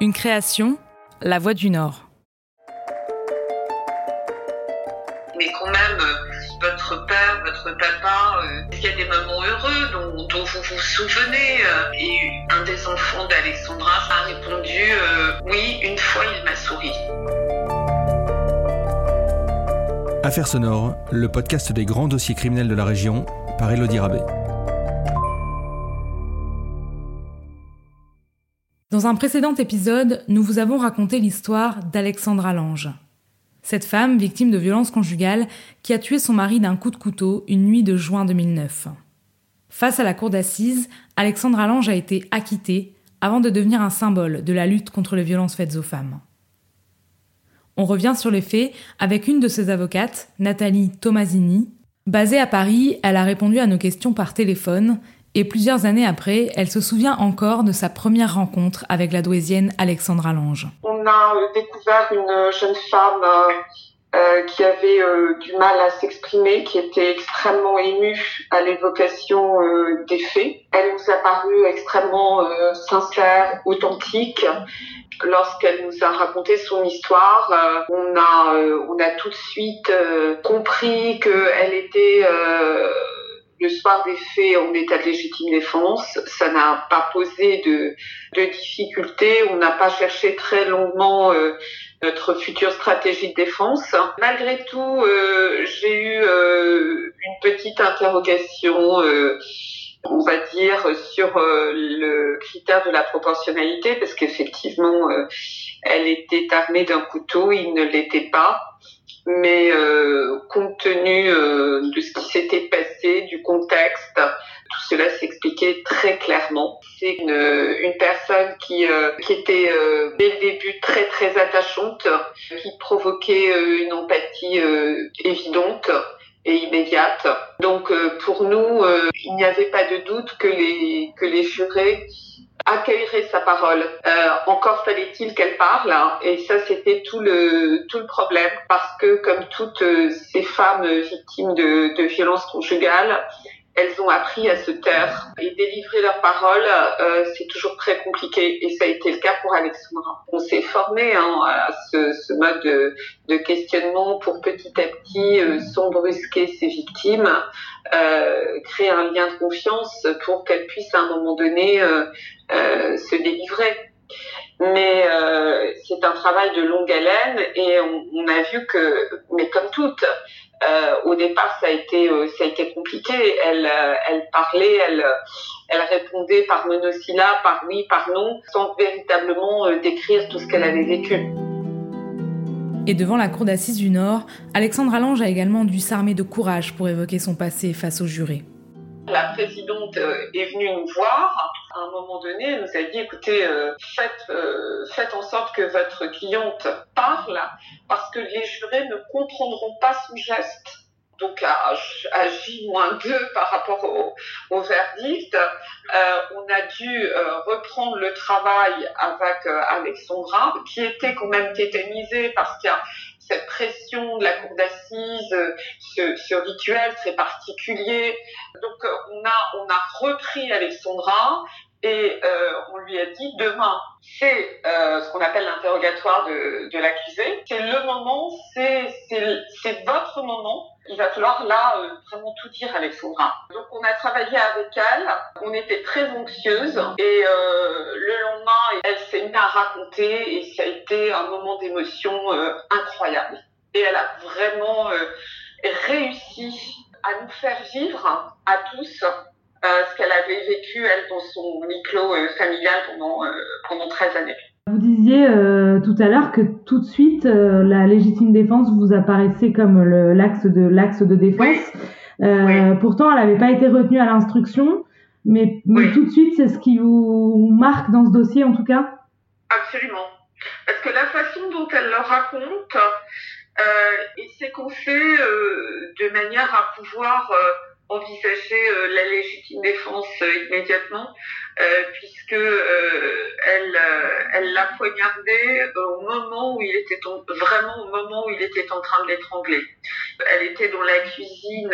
Une création, La Voix du Nord. Mais quand même, euh, votre père, votre papa, euh, il y a des moments heureux dont, dont vous vous souvenez. euh, Et un des enfants d'Alexandra a répondu euh, Oui, une fois il m'a souri. Affaires sonores, le podcast des grands dossiers criminels de la région, par Elodie Rabé. Dans un précédent épisode, nous vous avons raconté l'histoire d'Alexandra Lange. Cette femme, victime de violences conjugales, qui a tué son mari d'un coup de couteau une nuit de juin 2009. Face à la cour d'assises, Alexandra Lange a été acquittée avant de devenir un symbole de la lutte contre les violences faites aux femmes. On revient sur les faits avec une de ses avocates, Nathalie Tomasini. Basée à Paris, elle a répondu à nos questions par téléphone et plusieurs années après, elle se souvient encore de sa première rencontre avec la douaisienne Alexandra Lange. On a euh, découvert une jeune femme euh, euh, qui avait euh, du mal à s'exprimer, qui était extrêmement émue à l'évocation euh, des faits. Elle nous a paru extrêmement euh, sincère, authentique. Lorsqu'elle nous a raconté son histoire, euh, on a euh, on a tout de suite euh, compris qu'elle était euh, le soir des faits en état de légitime défense. Ça n'a pas posé de de difficultés. On n'a pas cherché très longuement euh, notre future stratégie de défense. Malgré tout, euh, j'ai eu euh, une petite interrogation. On va dire sur euh, le critère de la proportionnalité parce qu'effectivement euh, elle était armée d'un couteau, il ne l'était pas. Mais euh, compte tenu de ce qui s'était passé, du contexte, tout cela s'expliquait très clairement. C'est une, personne qui, était dès le début très très attachante, qui provoquait une empathie évidente et immédiate. Donc euh, pour nous, euh, il n'y avait pas de doute que les que les jurés accueilleraient sa parole. Euh, encore fallait-il qu'elle parle, hein, et ça c'était tout le tout le problème parce que comme toutes euh, ces femmes victimes de, de violences conjugales, elles ont appris à se taire et délivrer leur parole, euh, c'est toujours très compliqué et ça a été le cas pour Alexandra. On s'est formé hein, à ce, mode de, questionnement pour petit à petit, euh, sans brusquer ses victimes, euh, créer un lien de confiance pour qu'elles puissent à un moment donné euh, se délivrer. Mais c'est un travail de longue haleine et on, on a vu que, mais comme toutes, au départ ça a été euh, ça a été compliqué. Elle euh, elle parlait, elle elle répondait par monosyllabes, par oui, par non, sans véritablement euh, décrire tout ce qu'elle avait vécu. Et devant la cour d'assises du Nord, Alexandra Lange a également dû s'armer de courage pour évoquer son passé face aux jurés. La présidente euh, est venue nous voir. À un moment donné, nous a dit écoutez, euh, faites, euh, faites en sorte que votre cliente parle parce que les jurés ne comprendront pas son geste. Donc à, à J-2 par rapport au, verdict, euh, on a dû reprendre le travail avec Alexandra, qui était quand même tétanisée parce qu'il y a cette pression de la cour d'assises, ce, ce rituel très particulier. Donc on a on a repris Alexandra et euh, on lui a dit demain c'est euh, ce qu'on appelle l'interrogatoire de, de l'accusé. C'est le moment, c'est votre moment. Il va falloir là euh, vraiment tout dire Alexandra. Donc on a travaillé avec elle. On était très anxieuse et euh, le lendemain elle s'est mise à raconter et ça a été un moment d'émotion euh, incroyable. Et elle a vraiment euh, réussi à nous faire vivre à tous ce qu'elle avait vécu, elle, dans son clos euh, familial pendant, euh, pendant 13 années. Vous disiez euh, tout à l'heure que tout de suite euh, la légitime défense vous apparaissait comme l'axe de l'axe de défense. Euh, Pourtant, elle n'avait pas été retenue à l'instruction, mais, mais Oui. tout de suite, c'est ce qui vous marque dans ce dossier en tout cas? Absolument. Parce que la façon dont elle le raconte, euh, il s'est qu'on fait euh, de manière à pouvoir euh, envisager euh, la légitime défense euh, immédiatement, euh, puisque euh, elle, euh, elle l'a poignardé au moment où il était en- vraiment au moment où il était en train de l'étrangler. Elle était dans la cuisine,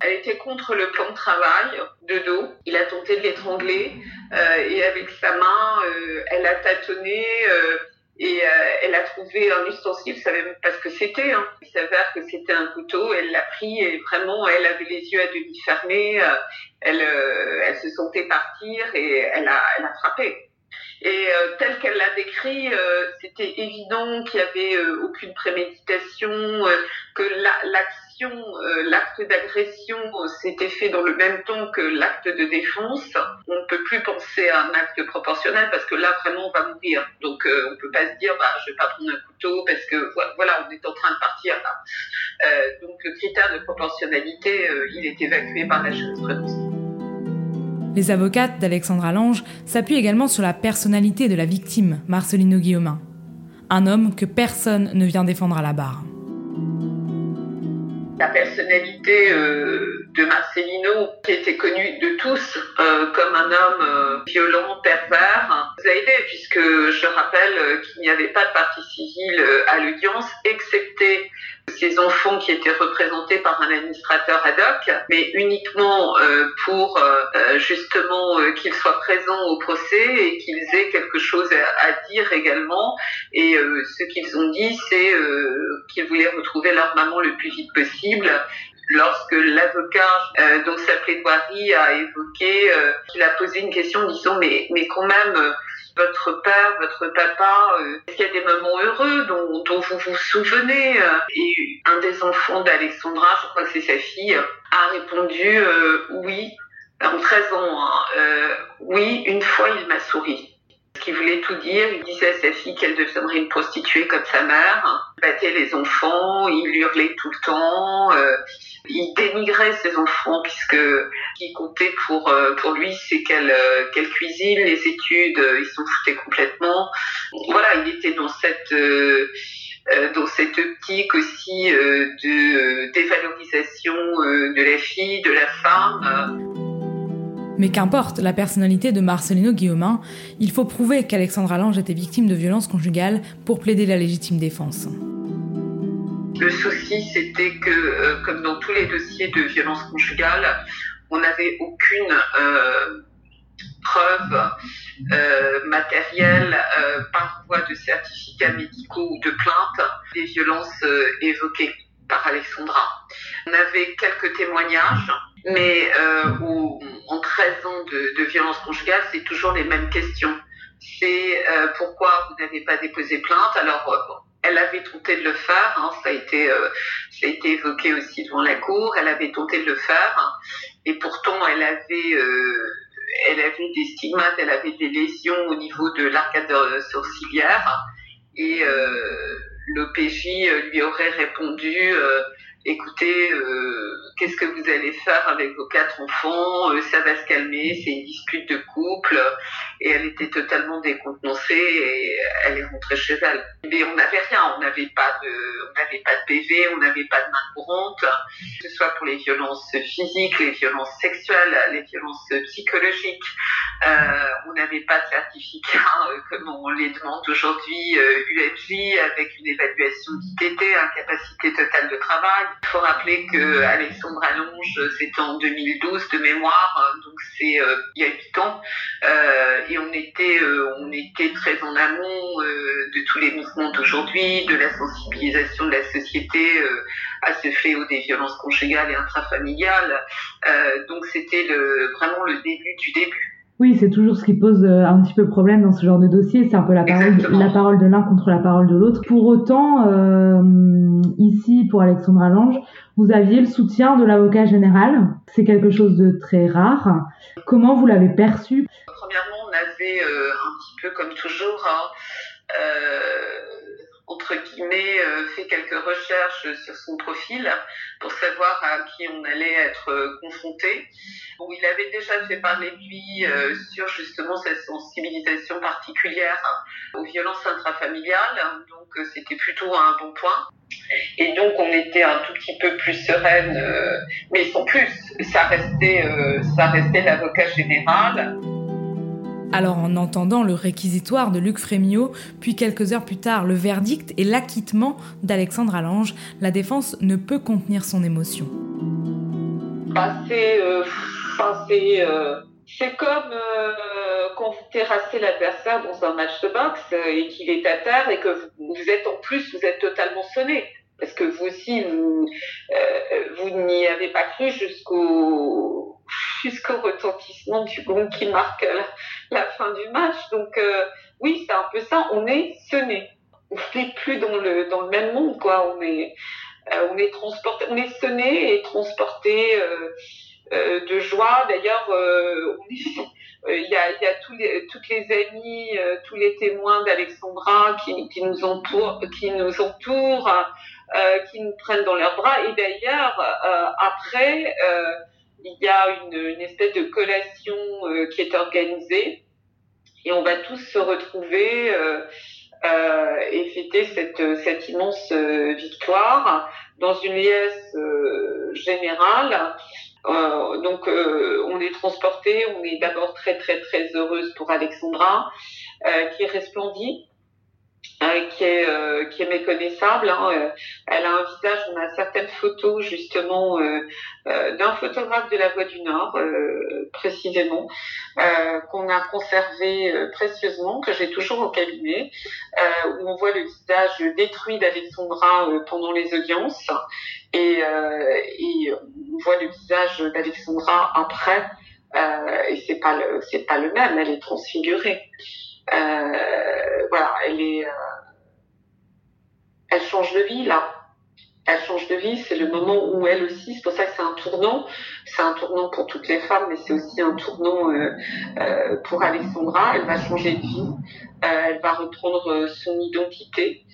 elle était contre le plan de travail de dos. Il a tenté de l'étrangler euh, et avec sa main, euh, elle a tâtonné et elle a trouvé un ustensile, elle savait même pas ce que c'était. Hein. Il s'avère que c'était un couteau, elle l'a pris et vraiment, elle avait les yeux à demi fermés, elle, elle se sentait partir et elle a, elle a frappé. Et euh, tel qu'elle l'a décrit, euh, c'était évident qu'il n'y avait euh, aucune préméditation, que l'action, l'acte d'agression s'était fait dans le même temps que l'acte de défense. On ne peut plus penser à un acte proportionnel parce que là, vraiment, on va mourir. Donc, on ne peut pas se dire, bah, je vais pas prendre un couteau parce que voilà, on est en train de partir là. donc, le critère de proportionnalité, il est évacué par la jurisprudence. Les avocates d'Alexandra Lange s'appuient également sur la personnalité de la victime, Marcelino Guillaumin. Un homme que personne ne vient défendre à la barre. La personnalité euh, de Marcelino, qui était connu de tous euh, comme un homme euh, violent, pervers, nous a aidé puisque je rappelle qu'il n'y avait pas de partie civile à l'audience, excepté ces enfants qui étaient représentés par un administrateur ad hoc, mais uniquement euh, pour euh, euh, justement qu'ils soient présents au procès et qu'ils aient quelque chose à, dire également. Et ce qu'ils ont dit, c'est qu'ils voulaient retrouver leur maman le plus vite possible lorsque l'avocat euh, donc sa plaidoirie a évoqué qu'il a posé une question disant mais mais quand même votre père, votre papa, euh, est-ce qu'il y a des moments heureux dont, vous vous souvenez euh, Et un des enfants d'Alexandra, je crois que c'est sa fille, a répondu euh, oui, en 13 ans, hein, oui, une fois il m'a souri. Ce qu'il voulait tout dire, il disait à sa fille qu'elle deviendrait une prostituée comme sa mère, il battait les enfants, il hurlait tout le temps, il dénigrait ses enfants puisque ce qui comptait pour euh, pour lui c'est qu'elle euh, cuisine les études euh, ils s'en foutaient complètement. Voilà il était dans cette dans cette optique aussi de dévalorisation de la fille, de la femme. Mais qu'importe la personnalité de Marcelino Guillaumin, il faut prouver qu'Alexandra Lange était victime de violences conjugales pour plaider la légitime défense. Le souci, c'était que, euh, comme dans tous les dossiers de violence conjugale, on n'avait aucune euh, preuve euh, matérielle par voie de certificats médicaux ou de plainte des violences évoquées par Alexandra. On avait quelques témoignages, mais en 13 ans de, de violence conjugale, c'est toujours les mêmes questions. C'est pourquoi vous n'avez pas déposé plainte? Alors, elle avait tenté de le faire, hein, ça, a été, euh, ça a été évoqué aussi devant la cour, elle avait tenté de le faire, et pourtant elle avait, euh, elle avait des stigmates, elle avait des lésions au niveau de l'arcade sourcilière, et euh, l'OPJ lui aurait répondu écoutez, euh, qu'est-ce que vous allez faire avec vos quatre enfants? Euh, Ça va se calmer, c'est une dispute de couple. Et elle était totalement décontenancée et elle est rentrée chez elle. Mais on n'avait rien, on n'avait pas de, on n'avait pas de PV, on n'avait pas de main courante, que ce soit pour les violences physiques, les violences sexuelles, les violences psychologiques. Euh, on n'avait pas de certificat comme on les demande aujourd'hui, UMJ, avec une évaluation d'ITT, incapacité totale de travail. Il faut rappeler que Alexandre Allonge, c'était en 2012 de mémoire, donc c'est euh, il y a 8 ans, euh, et on était, euh, on était très en amont de tous les mouvements d'aujourd'hui, de la sensibilisation de la société à ce fléau des violences conjugales et intrafamiliales. donc c'était le, vraiment le début du début. Oui, c'est toujours ce qui pose euh, un petit peu problème dans ce genre de dossier. C'est un peu la parole, la parole de l'un contre la parole de l'autre. Pour autant, euh, ici, pour Alexandra Lange, vous aviez le soutien de l'avocat général. C'est quelque chose de très rare. Comment vous l'avez perçu? Premièrement, on avait euh, un petit peu comme toujours hein, entre guillemets, euh, fait quelques recherches sur son profil pour savoir à qui on allait être euh, confronté. Il avait déjà fait parler de lui euh, sur justement cette sensibilisation particulière aux violences intrafamiliales, donc c'était plutôt un bon point. Et donc on était un tout petit peu plus sereine, mais sans plus, ça restait l'avocat général. Alors en entendant le réquisitoire de Luc Frémiot, puis quelques heures plus tard le verdict et l'acquittement d'Alexandre Allange, la défense ne peut contenir son émotion. Assez, euh, euh, C'est comme euh, quand vous terrassez l'adversaire dans un match de boxe et qu'il est à terre et que vous, êtes en plus, vous êtes totalement sonné. Parce que vous aussi, vous, n'y avez pas cru jusqu'au jusqu'au retentissement du gong qui marque la, fin du match. Donc euh, oui, c'est un peu ça. On est sonné. On n'est plus dans le dans le même monde, quoi. On est euh, on est transporté, on est sonné et transporté euh, de joie. D'ailleurs, il y a, y a tous les, toutes les amies, tous les témoins d'Alexandra qui, qui nous entourent, qui nous entourent. Euh, qui nous prennent dans leurs bras. Et d'ailleurs, euh, après, euh, il y a une, une, espèce de collation qui est organisée et on va tous se retrouver et fêter cette, cette immense victoire dans une liesse générale. Euh, donc euh, on est transporté, on est d'abord très très très heureuse pour Alexandra euh, qui resplendit euh, qui est euh, qui est méconnaissable. Hein. Euh, elle a un visage, on a certaines photos justement d'un photographe de la Voie du Nord précisément qu'on a conservé précieusement, que j'ai toujours au cabinet, où on voit le visage détruit d'Alexandra pendant les audiences et, et on voit le visage d'Alexandra après. et c'est pas le c'est pas le même, elle est transfigurée. Euh, voilà, euh, elle change de vie là. Elle change de vie, c'est le moment où elle aussi, c'est pour ça que c'est un tournant. C'est un tournant pour toutes les femmes, mais c'est aussi un tournant euh, euh, pour Alexandra. Elle va changer de vie, elle va reprendre son identité.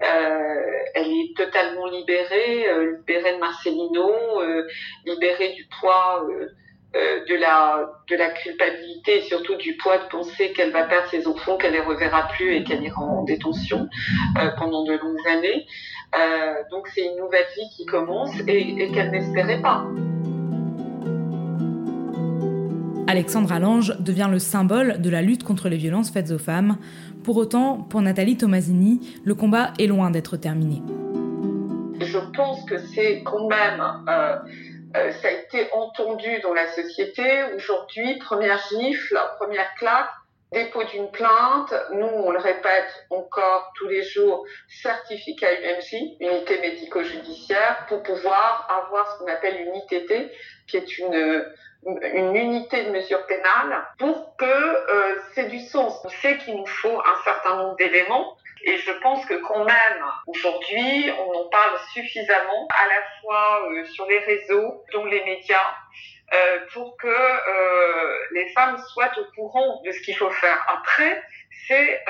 Elle est totalement libérée, libérée de Marcelino, libérée du poids euh, de la de la culpabilité et surtout du poids de penser qu'elle va perdre ses enfants, qu'elle les reverra plus et qu'elle ira en détention euh, pendant de longues années. Euh, donc c'est une nouvelle vie qui commence et, et qu'elle n'espérait pas. Alexandra Lange devient le symbole de la lutte contre les violences faites aux femmes. Pour autant, pour Nathalie Tomasini, le combat est loin d'être terminé. Je pense que c'est quand même euh, ça a été entendu dans la société. Aujourd'hui, première gifle, première claque, dépôt d'une plainte. Nous, on le répète encore tous les jours, certificat UMJ, unité médico-judiciaire, pour pouvoir avoir ce qu'on appelle une ITT, qui est une une unité de mesure pénale pour que euh, c'est du sens. On sait qu'il nous faut un certain nombre d'éléments et je pense que quand même, aujourd'hui, on en parle suffisamment, à la fois euh, sur les réseaux, dont les médias, euh, pour que euh, les femmes soient au courant de ce qu'il faut faire. Après, c'est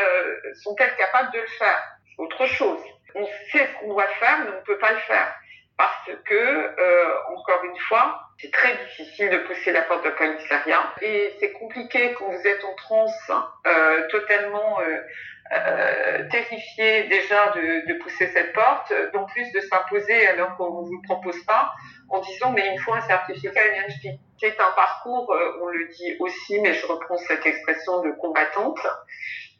sont-elles capables de le faire? Autre chose. On sait ce qu'on doit faire, mais on ne peut pas le faire parce que, encore une fois, c'est très difficile de pousser la porte de commissariat et c'est compliqué quand vous êtes en transe euh, totalement euh, euh, terrifié déjà de, de, pousser cette porte, d'en plus de s'imposer alors qu'on ne vous propose pas en disant mais il faut un certificat UNHP. C'est un parcours, on le dit aussi, mais je reprends cette expression de combattante,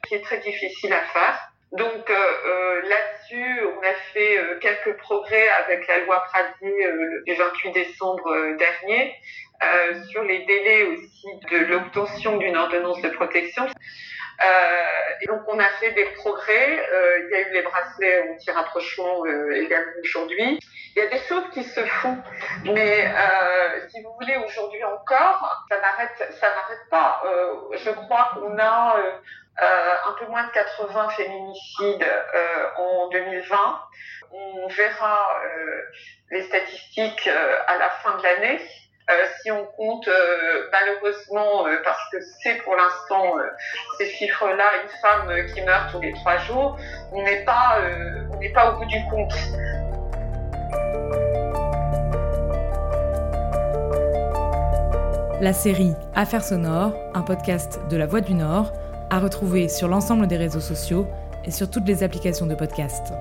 qui est très difficile à faire donc euh, euh, là-dessus, on a fait euh, quelques progrès avec la loi Pradier euh, du 28 décembre euh, dernier sur les délais aussi de l'obtention d'une ordonnance de protection. et donc on a fait des progrès. il y a eu les bracelets anti-rapprochement également aujourd'hui. Il y a des choses qui se font, mais si vous voulez aujourd'hui encore, ça n'arrête, ça n'arrête pas. je crois qu'on a euh, un peu moins de 80 féminicides euh, en 2020. On verra euh, les statistiques à la fin de l'année. si on compte malheureusement, parce que c'est pour l'instant ces chiffres-là, une femme qui meurt tous les trois jours, on n'est pas, on n'est pas au bout du compte. La série Affaires sonores, un podcast de La Voix du Nord, à retrouver sur l'ensemble des réseaux sociaux et sur toutes les applications de podcast.